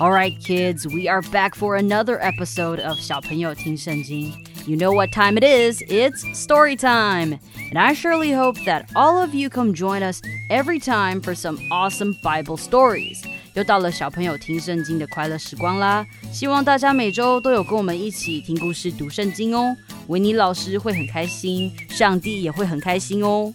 All right, kids, we are back for another episode of 小朋友听圣经. You know what time it is? It's story time. And I surely hope that all of you come join us every time for some awesome Bible stories. 又到了小朋友听圣经的快乐时光啦！希望大家每周都有跟我们一起听故事、读圣经哦。维尼老师会很开心，上帝也会很开心哦。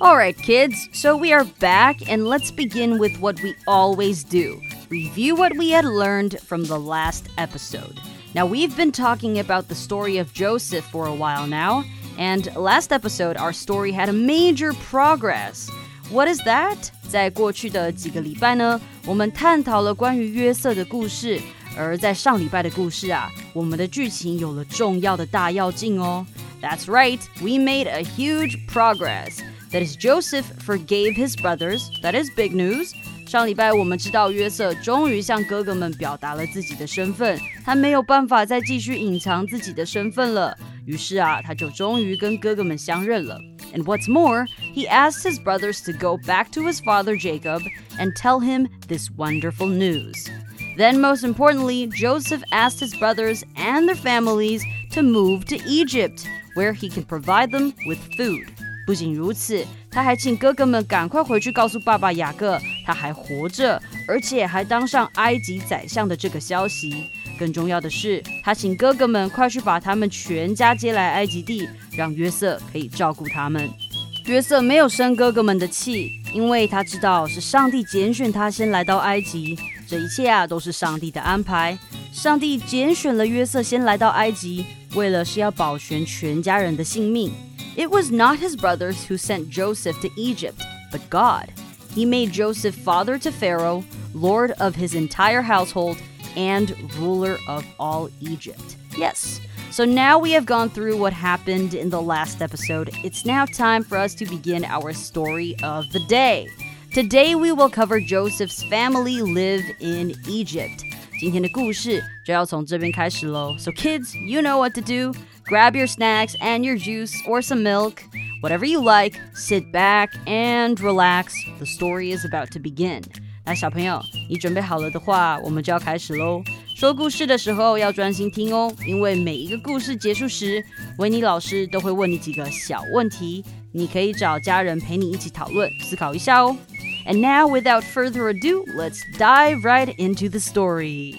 Alright, kids, so we are back and let's begin with what we always do review what we had learned from the last episode. Now, we've been talking about the story of Joseph for a while now, and last episode, our story had a major progress. What is that? 在过去的几个礼拜呢，我们探讨了关于约瑟的故事，而在上礼拜的故事啊，我们的剧情有了重要的大跃进哦。That's right, we made a huge progress. That is, Joseph forgave his brothers. That is big news. 上礼拜我们知道约瑟终于向哥哥们表达了自己的身份，他没有办法再继续隐藏自己的身份了。于是啊，他就终于跟哥哥们相认了。And what's more, he asked his brothers to go back to his father Jacob and tell him this wonderful news. Then, most importantly, Joseph asked his brothers and their families to move to Egypt, where he can provide them with food. 不仅如此，他还请哥哥们赶快回去告诉爸爸雅各，他还活着，而且还当上埃及宰相的这个消息。更重要的是，他请哥哥们快去把他们全家接来埃及地，让约瑟可以照顾他们。约瑟没有生哥哥们的气，因为他知道是上帝拣选他先来到埃及，这一切啊都是上帝的安排。上帝拣选了约瑟先来到埃及，为了是要保全全家人的性命。It was not his brothers who sent Joseph to Egypt, but God. He made Joseph father to Pharaoh, lord of his entire household, and ruler of all Egypt. Yes. So now we have gone through what happened in the last episode. It's now time for us to begin our story of the day. Today we will cover Joseph's family live in Egypt. 今天的故事就要从这边开始喽。So kids, you know what to do. Grab your snacks and your juice or some milk, whatever you like. Sit back and relax. The story is about to begin. 那小朋友，你准备好了的话，我们就要开始喽。说故事的时候要专心听哦，因为每一个故事结束时，维尼老师都会问你几个小问题，你可以找家人陪你一起讨论、思考一下哦。 and now, without further ado, let's dive right into the story.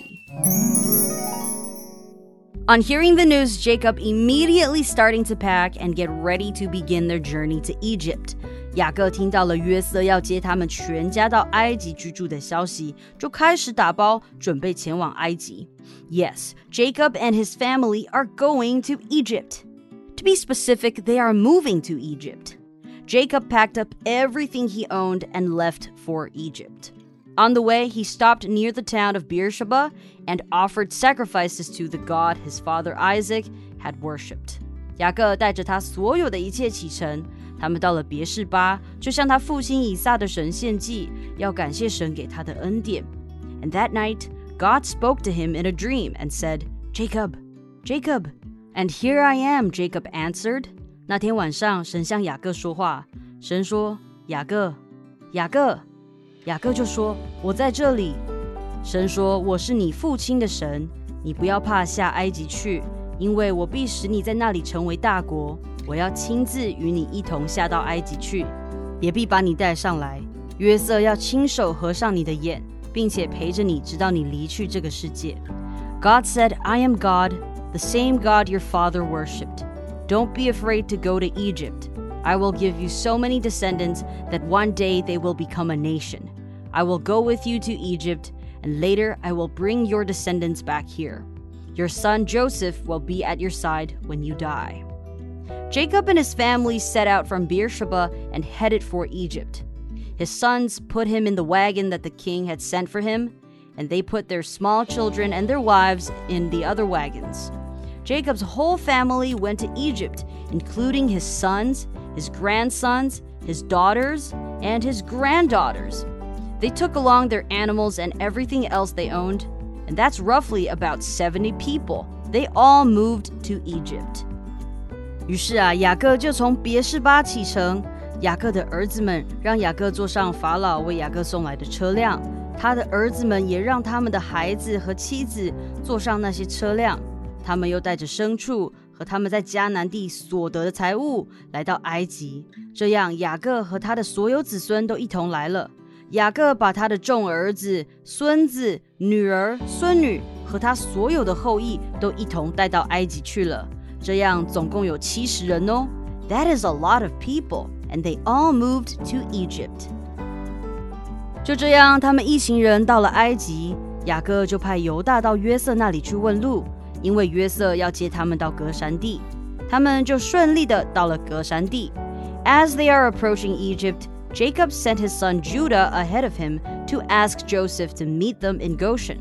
On hearing the news, Jacob immediately starting to pack and get ready to begin their journey to Egypt. 雅各听到了约瑟要接他们全家到埃及居住的消息，就开始打包，准备前往埃及。Yes, Jacob and his family are going to Egypt. To be specific, they are moving to Egypt. Jacob packed up everything he owned and left for Egypt. On the way, he stopped near the town of Beersheba and offered sacrifices to the God his father Isaac had worshipped. 雅各带着他所有的一切启程，他们到了别是巴，就向他父亲以撒的神献祭，要感谢神给他的恩典。And that night, God spoke to him in a dream and said, Jacob, Jacob. And here I am, Jacob answered. 那天晚上，神向雅各说话。神说：“雅各，雅各。”雅各就说：“我在这里。”神说：“我是你父亲的神，你不要怕下埃及去，因为我必使你在那里成为大国。我要亲自与你一同下到埃及去，也必把你带上来。约瑟要亲手合上你的眼，并且陪着你，直到你离去这个世界。” God said, "I am God, the same God your father worshipped." Don't be afraid to go to Egypt. I will give you so many descendants that one day they will become a nation. I will go with you to Egypt, and later I will bring your descendants back here. Your son Joseph will be at your side when you die. Jacob and his family set out from Beersheba and headed for Egypt. His sons put him in the wagon that the king had sent for him, and they put their small children and their wives in the other wagons. Jacob's whole family went to Egypt, including his sons, his grandsons, his daughters, and his granddaughters. They took along their animals and everything else they owned, and that's roughly about 70 people. They all moved to Egypt. 于是啊，雅各就从别是巴启程。雅各的儿子们让雅各坐上法老为雅各送来的车辆，他的儿子们也让他们的孩子和妻子坐上那些车辆。 他们又带着牲畜和他们在迦南地所得的财物来到埃及。这样，雅各和他的所有子孙都一同来了。雅各把他的众儿子、孙子、女儿、孙女和他所有的后裔都一同带到埃及去了。这样，总共有七十人哦。That is a lot of people. and they all moved to Egypt. 就这样，他们一行人到了埃及。雅各就派犹大到约瑟那里去问路，因为约瑟要接他们到格山地。他们就顺利的到了格山地。As they are approaching Egypt, Jacob sent his son Judah ahead of him to ask Joseph to meet them in Goshen.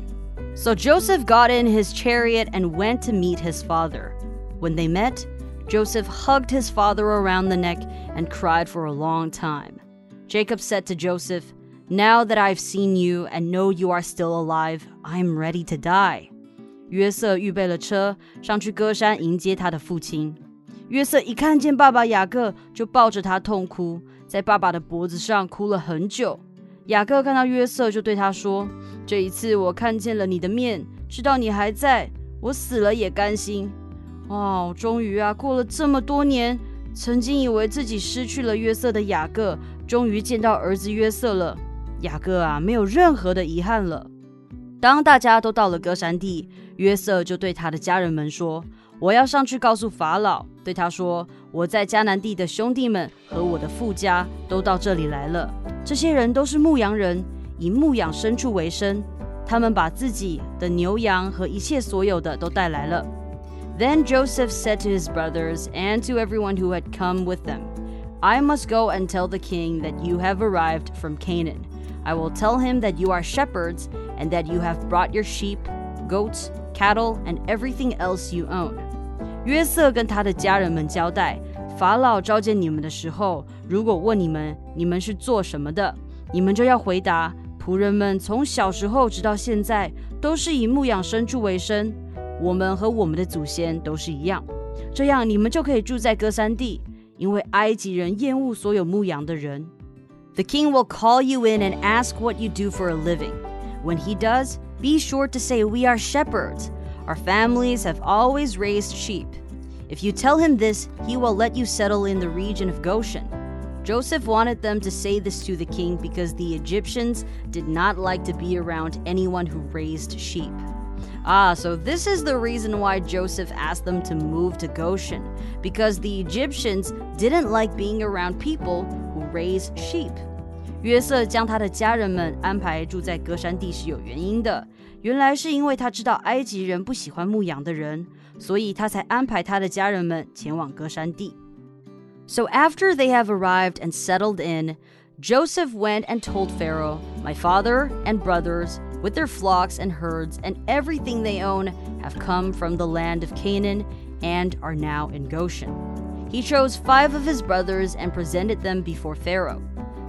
So Joseph got in his chariot and went to meet his father. When they met, Joseph hugged his father around the neck and cried for a long time. Jacob said to Joseph, Now that I've seen you and know you are still alive, I'm ready to die. 约瑟预备了车，上去歌山迎接他的父亲。约瑟一看见爸爸雅各，就抱着他痛哭，在爸爸的脖子上哭了很久。雅各看到约瑟，就对他说：“这一次我看见了你的面，知道你还在，我死了也甘心。”哦，终于啊，过了这么多年，曾经以为自己失去了约瑟的雅各，终于见到儿子约瑟了。雅各啊，没有任何的遗憾了。当大家都到了歌珊地，约瑟就对他的家人们说：“我要上去告诉法老，对他说，我在迦南地的兄弟们和我的父家都到这里来了。这些人都是牧羊人，以牧养牲畜为生。他们把自己的牛羊和一切所有的都带来了。” Then Joseph said to his brothers and to everyone who had come with them, "I must go and tell the king that you have arrived from Canaan." I will tell him that you are shepherds and that you have brought your sheep, goats, cattle, and everything else you own. own。约瑟跟他的家人们交代，法老召见你们的时候，如果问你们你们是做什么的，你们就要回答：仆人们从小时候直到现在都是以牧养牲畜为生，我们和我们的祖先都是一样。这样你们就可以住在歌珊地，因为埃及人厌恶所有牧羊的人。The king will call you in and ask what you do for a living. When he does, be sure to say, We are shepherds. Our families have always raised sheep. If you tell him this, he will let you settle in the region of Goshen. Joseph wanted them to say this to the king because the Egyptians did not like to be around anyone who raised sheep. Ah, so this is the reason why Joseph asked them to move to Goshen, because the Egyptians didn't like being around people raise sheep. 约瑟将他的家人们安排住在歌山地是有原因的，原来是因为他知道埃及人不喜欢牧羊的人，所以他才安排他的家人们前往歌山地。So after they have arrived and settled in, Joseph went and told Pharaoh, My father and brothers with their flocks and herds and everything they own, have come from the land of Canaan and are now in Goshen. He chose five of his brothers and presented them before Pharaoh. Pharaoh。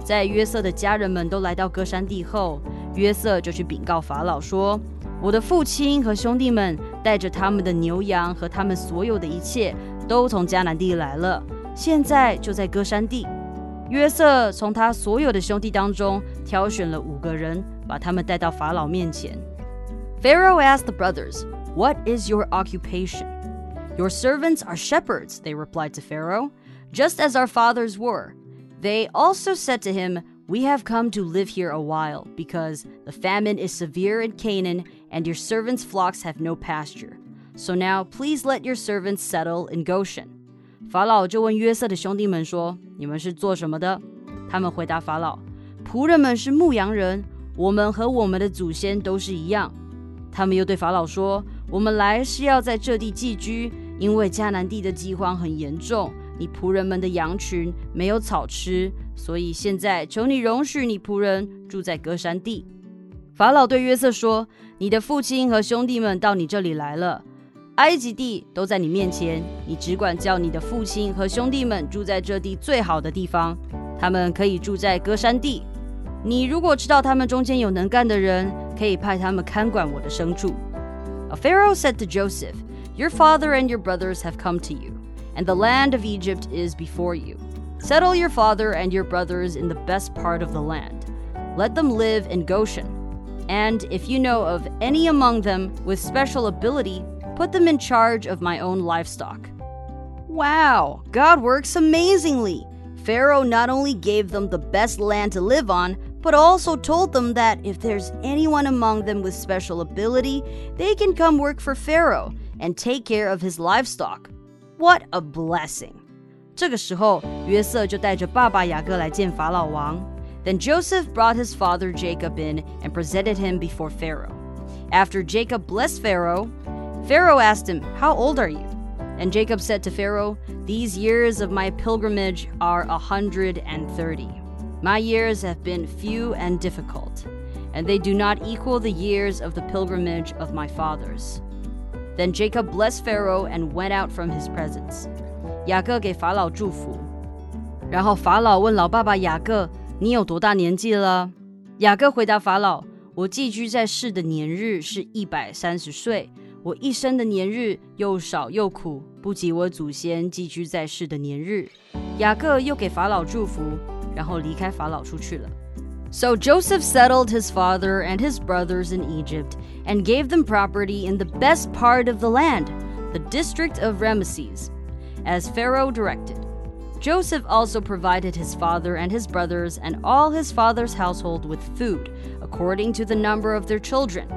在约瑟的家人们都来到歌珊地后，约瑟就去禀告法老说：“我的父亲和兄弟们带着他们的牛羊和他们所有的一切，都从迦南地来了，现在就在歌珊地。”约瑟从他所有的兄弟当中挑选了五个人，把他们带到法老面前。Pharaoh asked the brothers, "What is your occupation?" Your servants are shepherds, they replied to Pharaoh, just as our fathers were. They also said to him, We have come to live here a while, because the famine is severe in Canaan, and your servants' flocks have no pasture. So now please let your servants settle in Goshen. 法老就问约瑟的兄弟们说：“你们是做什么的？”他们回答法老：“仆人们是牧羊人。”我们和我们的祖先都是一样。他们又对法老说：“我们来是要在这地寄居， 因为迦南地的饥荒很严重，你仆人们的羊群没有草吃，所以现在求你容许你仆人住在歌山地。”法老对约瑟说：“你的父亲和兄弟们到你这里来了，埃及地都在你面前，你只管叫你的父亲和兄弟们住在这地最好的地方，他们可以住在歌山地。你如果知道他们中间有能干的人，可以派他们看管我的牲畜。” Pharaoh said to Joseph, Your father and your brothers have come to you, and the land of Egypt is before you. Settle your father and your brothers in the best part of the land. Let them live in Goshen. And if you know of any among them with special ability, put them in charge of my own livestock. Wow, God works amazingly. Pharaoh not only gave them the best land to live on, but also told them that if there's anyone among them with special ability, they can come work for Pharaoh and take care of his livestock. What a blessing! 这个时候，约瑟就带着爸爸雅各来见法老王。Then Joseph brought his father Jacob in and presented him before Pharaoh. After Jacob blessed Pharaoh, Pharaoh asked him, How old are you? And Jacob said to Pharaoh, These years of my pilgrimage are a hundred and thirty. My years have been few and difficult, and they do not equal the years of the pilgrimage of my fathers. Then Jacob blessed Pharaoh and went out from his presence. 雅各给法老祝福，然后法老问老爸爸雅各：“你有多大年纪了？”雅各回答法老：“我寄居在世的年日是一百三十岁，我一生的年日又少又苦，不及我祖先寄居在世的年日。”雅各又给法老祝福。然后离开法老出去了。So Joseph settled his father and his brothers in Egypt and gave them property in the best part of the land, the district of Ramesses, as Pharaoh directed. Joseph also provided his father and his brothers and all his father's household with food, according to the number of their children.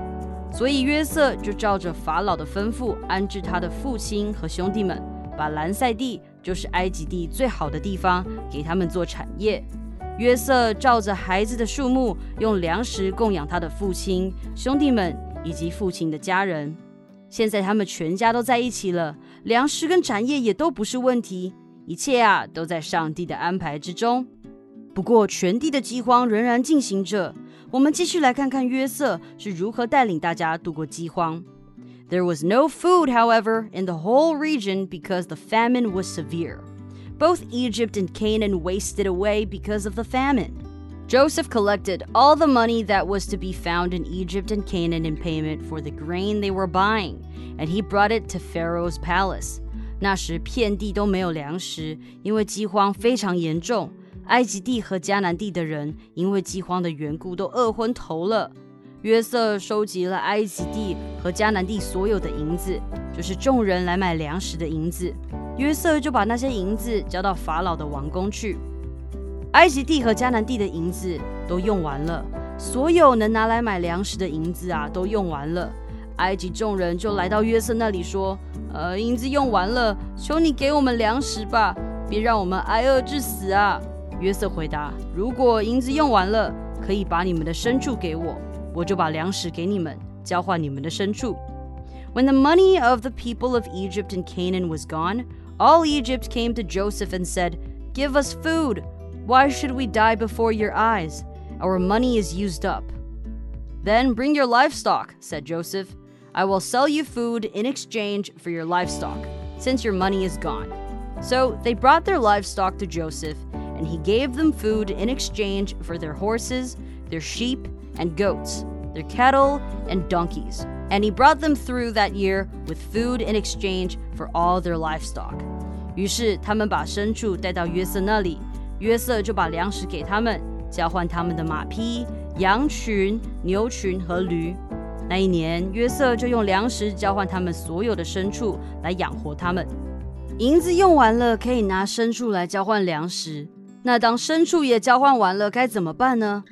所以约瑟就照着法老的吩咐，安置他的父亲和兄弟们，把兰塞地就是埃及地最好的地方，给他们做产业。 约瑟照着孩子的数目，用粮食供养他的父亲、兄弟们以及父亲的家人。现在他们全家都在一起了，粮食跟产业也都不是问题，一切啊都在上帝的安排之中。不过，全地的饥荒仍然进行着。我们继续来看看约瑟是如何带领大家度过饥荒。There was no food, however, in the whole region because the famine was severe. Both Egypt and Canaan wasted away because of the famine. Joseph collected all the money that was to be found in Egypt and Canaan in payment for the grain they were buying, and he brought it to Pharaoh's palace. 那时遍地都没有粮食，因为饥荒非常严重。埃及地和迦南地的人因为饥荒的缘故都饿昏头了。 约瑟收集了埃及地和迦南地所有的银子，就是众人来买粮食的银子。约瑟就把那些银子交到法老的王宫去。埃及地和迦南地的银子都用完了，所有能拿来买粮食的银子啊，都用完了。埃及众人就来到约瑟那里说：“呃，银子用完了，求你给我们粮食吧，别让我们挨饿致死啊！”约瑟回答：“如果银子用完了，可以把你们的牲畜给我。”我就把粮食给你们，交换你们的牲畜。When the money of the people of Egypt and Canaan was gone, all Egypt came to Joseph and said, Give us food. Why should we die before your eyes? Our money is used up. Then bring your livestock, said Joseph. I will sell you food in exchange for your livestock, since your money is gone. So they brought their livestock to Joseph, and he gave them food in exchange for their horses, their sheep, and goats, their cattle and donkeys. And he brought them through that year with food in exchange for all their livestock. 于是他们把牲畜带到约瑟那里，约瑟就把粮食给他们，交换他们的马匹、羊群、牛群和驴。那一年，约瑟就用粮食交换他们所有的牲畜来养活他们。银子用完了，可以拿牲畜来交换粮食。那当牲畜也交换完了，该怎么办呢？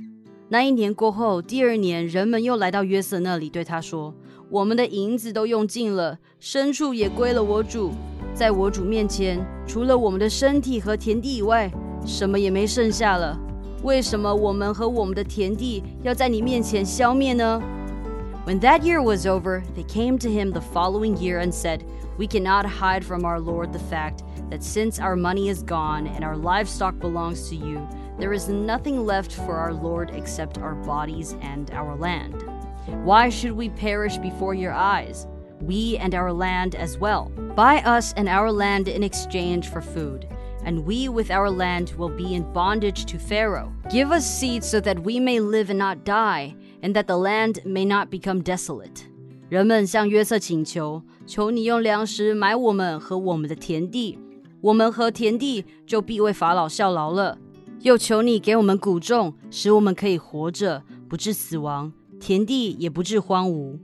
那一年过后，第二年，人们又来到约瑟那里，对他说：“我们的银子都用尽了，牲畜也归了我主。在我主面前，除了我们的身体和田地以外，什么也没剩下了。为什么我们和我们的田地要在你面前消灭呢？” When that year was over, they came to him the following year and said, We cannot hide from our Lord the fact that since our money is gone and our livestock belongs to you, there is nothing left for our Lord except our bodies and our land. Why should we perish before your eyes? We and our land as well. Buy us and our land in exchange for food, and we with our land will be in bondage to Pharaoh. Give us seed so that we may live and not die, and that the land may not become desolate. 人们向约瑟请求，求你用粮食买我们和我们的田地，我们和田地就必为法老效劳了。 又求你给我们谷种，使我们可以活着，不致死亡，田地也不致荒芜。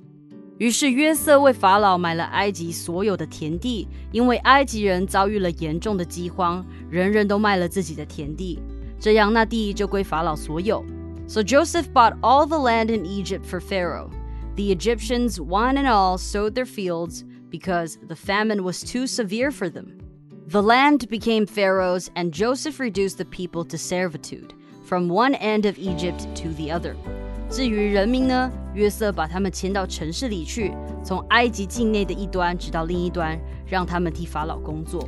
于是约瑟为法老买了埃及所有的田地，因为埃及人遭遇了严重的饥荒，人人都卖了自己的田地，这样那地就归法老所有。So Joseph bought all the land in Egypt for Pharaoh. The Egyptians, one and all, sowed their fields because the famine was too severe for them. The land became Pharaoh's, and Joseph reduced the people to servitude, from one end of Egypt to the other. 至于人民呢，约瑟把他们迁到城市里去，从埃及境内的一端直到另一端，让他们替法老工作。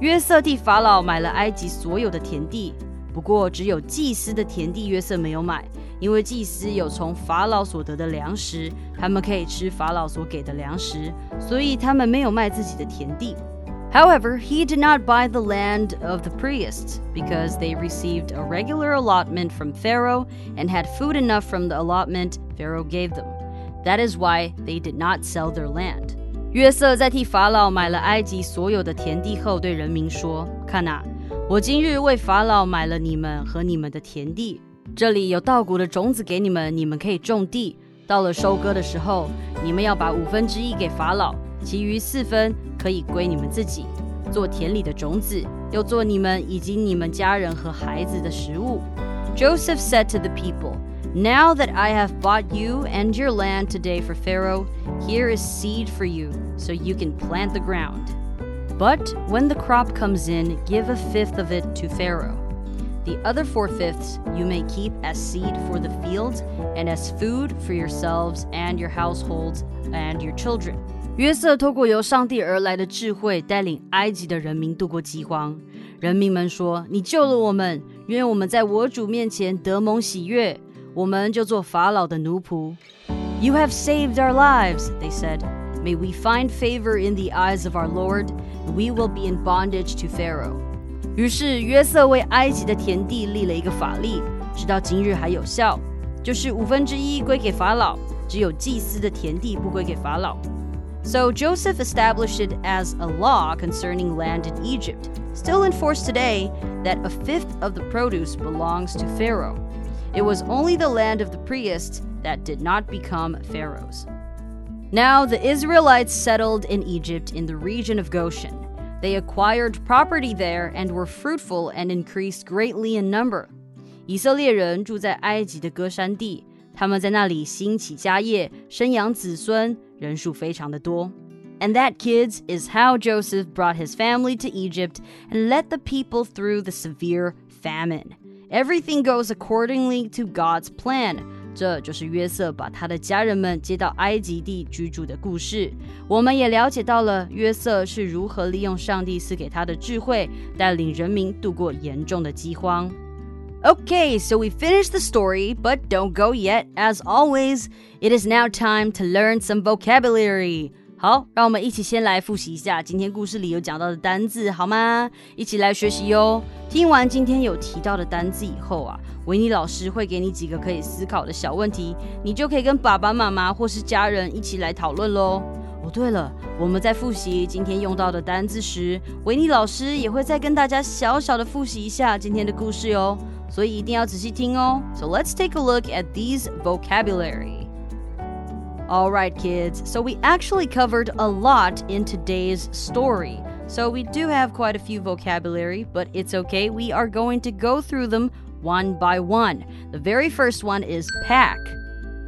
约瑟替法老买了埃及所有的田地，不过只有祭司的田地约瑟没有买，因为祭司有从法老所得的粮食，他们可以吃法老所给的粮食，所以他们没有卖自己的田地。However, he did not buy the land of the priests because they received a regular allotment from Pharaoh and had food enough from the allotment Pharaoh gave them. That is why they did not sell their land. 约瑟在替法老买了埃及所有的田地后，对人民说：“看哪，我今日为法老买了你们和你们的田地，这里有稻谷的种子给你们，你们可以种地。到了收割的时候，你们要把五分之一给法老，其余四分 可以归你们自己，做田里的种子，又做你们以及你们家人和孩子的食物。Joseph said to the people, Now that I have bought you and your land today for Pharaoh, here is seed for you, so you can plant the ground. But when the crop comes in, give a fifth of it to Pharaoh. The other four fifths you may keep as seed for the fields and as food for yourselves and your households and your children. 约瑟透过由上帝而来的智慧，带领埃及的人民度过饥荒。人民们说：“你救了我们，愿我们在我主面前得蒙喜悦，我们就做法老的奴仆。” You have saved our lives, they said. May we find favor in the eyes of our Lord, we will be in bondage to Pharaoh. 于是约瑟为埃及的田地立了一个法例，直到今日还有效，就是五分之一归给法老，只有祭司的田地不归给法老。So Joseph established it as a law concerning land in Egypt, still in force today, that a fifth of the produce belongs to Pharaoh. It was only the land of the priests that did not become Pharaoh's. Now the Israelites settled in Egypt in the region of Goshen. They acquired property there and were fruitful and increased greatly in number. 以色列人住在埃及的歌珊地，他们在那里兴起家业，生养子孙，人数非常的多。And that, kids, is how Joseph brought his family to Egypt and led the people through the severe famine. Everything goes accordingly to God's plan. 这就是约瑟把他的家人们接到埃及地居住的故事。我们也了解到了约瑟是如何利用上帝赐给他的智慧，带领人民度过严重的饥荒。 Okay, so we finish the story, but don't go yet. As always, it is now time to learn some vocabulary. 好，让我们一起先来复习一下今天故事里有讲到的单字，好吗？一起来学习哟。听完今天有提到的单字以后啊，维尼老师会给你几个可以思考的小问题，你就可以跟爸爸妈妈或是家人一起来讨论喽。哦，对了，我们在复习今天用到的单字时，维尼老师也会再跟大家小小的复习一下今天的故事哟，所以一定要仔细听哦。So let's take a look at these vocabulary. All right, kids, so we actually covered a lot in today's story. So we do have quite a few vocabulary, but it's okay. We are going to go through them one by one. The very first one is pack.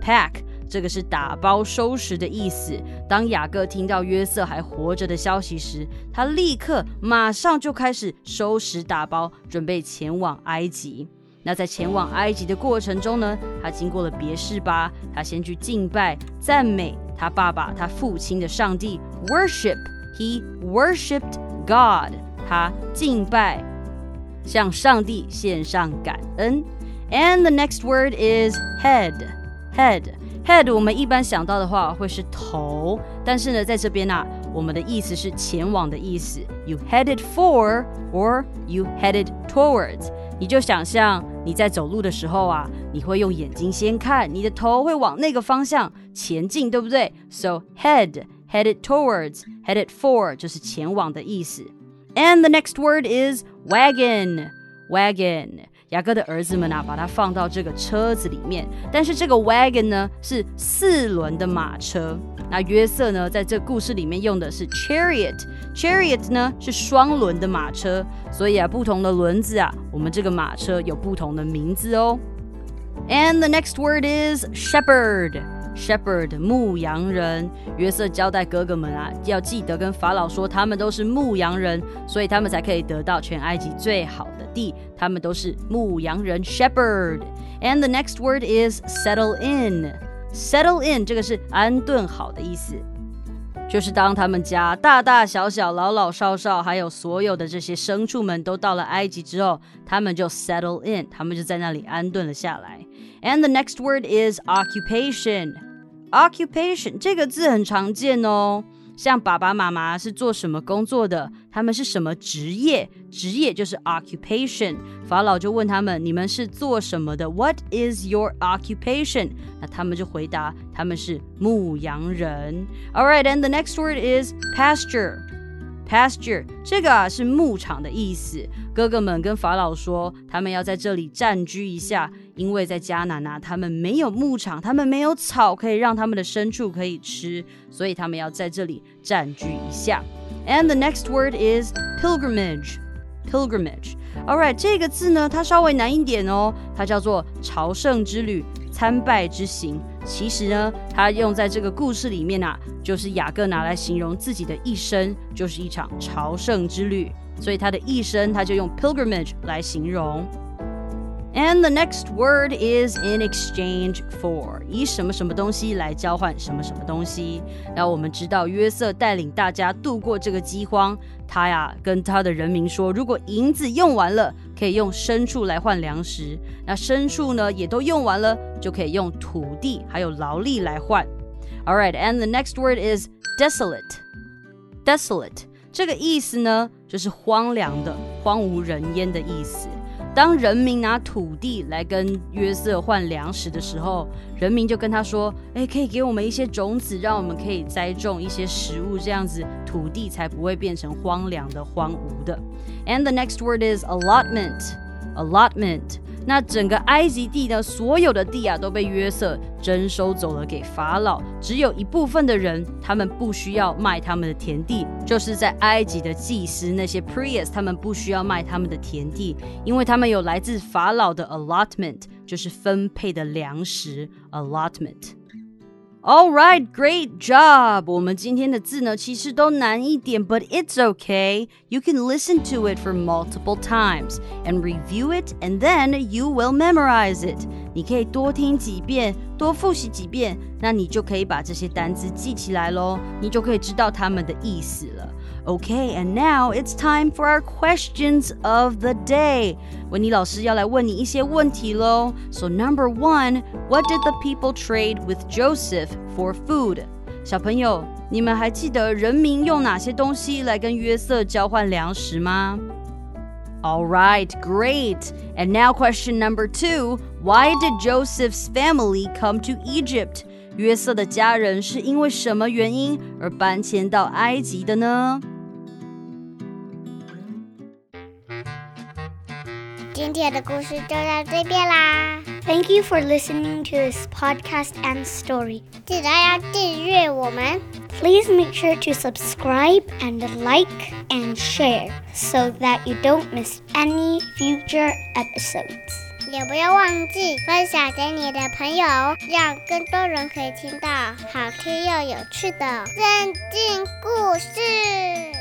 Pack 这个是打包收拾的意思。当雅各听到约瑟还活着的消息时，他立刻马上就开始收拾打包，准备前往埃及。那在前往埃及的过程中呢，他经过了别是巴，他先去敬拜、赞美他爸爸、他父亲的上帝，worship。He worshipped God。他敬拜。向上帝献上感恩。And the next word is head. Head. Head 我们一般想到的话会是头，但是呢，在这边啊，我们的意思是前往的意思。You headed for or you headed towards。你就想象你在走路的时候啊，你会用眼睛先看，你的头会往那个方向前进，对不对？So head headed towards headed for 就是前往的意思。And the next word is wagon. Wagon. 雅各的儿子们啊，把它放到这个车子里面。但是这个 wagon 呢是四轮的马车。那约瑟呢，在这故事里面用的是 chariot。chariot 呢是双轮的马车。所以啊，不同的轮子啊，我们这个马车有不同的名字哦。And the next word is shepherd. Shepherd 牧羊人，约瑟交代哥哥们啊，要记得跟法老说，他们都是牧羊人，所以他们才可以得到全埃及最好的地。他们都是牧羊人，shepherd。And the next word is settle in。settle in 这个是安顿好的意思，就是当他们家大大小小、老老少少，还有所有的这些牲畜们都到了埃及之后，他们就 settle in，他们就在那里安顿了下来。And the next word is occupation. Occupation 这个字很常见哦，像爸爸妈妈是做什么工作的，他们是什么职业，职业就是 occupation。法老就问他们：“你们是做什么的？”What is your occupation？那他们就回答：“他们是牧羊人。” All right, and the next word is pasture. Pasture 这个啊是牧场的意思。哥哥们跟法老说，他们要在这里暂居一下，因为在迦南啊，他们没有牧场，他们没有草可以让他们的牲畜可以吃，所以他们要在这里暂居一下。And the next word is pilgrimage. Pilgrimage. All right，这个字呢，它稍微难一点哦，它叫做朝圣之旅。参拜之行，其实呢，它用在这个故事里面啊，就是雅各拿来形容自己的一生，就是一场朝圣之旅，所以他的一生他就用 pilgrimage 来形容。And the next word is in exchange for，以什么什么东西来交换什么什么东西。那我们知道约瑟带领大家度过这个饥荒，他呀跟他的人民说，如果银子用完了，可以用牲畜来换粮食；那牲畜呢也都用完了，就可以用土地还有劳力来换。All right, and the next word is desolate. Desolate 这个意思呢，就是荒凉的、荒无人烟的意思。当人民拿土地来跟约瑟换粮食的时候，人民就跟他说：“哎，可以给我们一些种子，让我们可以栽种一些食物，这样子土地才不会变成荒凉的、荒芜的。” And the next word is allotment. Allotment. 那整个埃及地呢所有的地啊，都被约瑟征收走了给法老。只有一部分的人，他们不需要卖他们的田地，就是在埃及的祭司那些 priests，他们不需要卖他们的田地，因为他们有来自法老的 allotment，就是分配的粮食 allotment。All right, great job. 我们今天的字呢，其实都难一点，but it's okay. You can listen to it for multiple times and review it, and then you will memorize it. 你可以多听几遍，多复习几遍，那你就可以把这些单词记起来喽，你就可以知道它们的意思了。 Okay, and now it's time for our questions of the day. 温妮老师要来问你一些问题喽。So number one, what did the people trade with Joseph for food? 小朋友，你们还记得人民用哪些东西来跟约瑟交换粮食吗？All right, great. And now question number two, why did Joseph's family come to Egypt? 约瑟的家人是因为什么原因而搬迁到埃及的呢？ 天的故事就到这边啦。Thank you for listening to this podcast and story. 记得要订阅我们。Please make sure to subscribe and like and share so that you don't miss any future episodes. 也不要忘记分享给你的朋友，让更多人可以听到好听又有趣的圣经故事。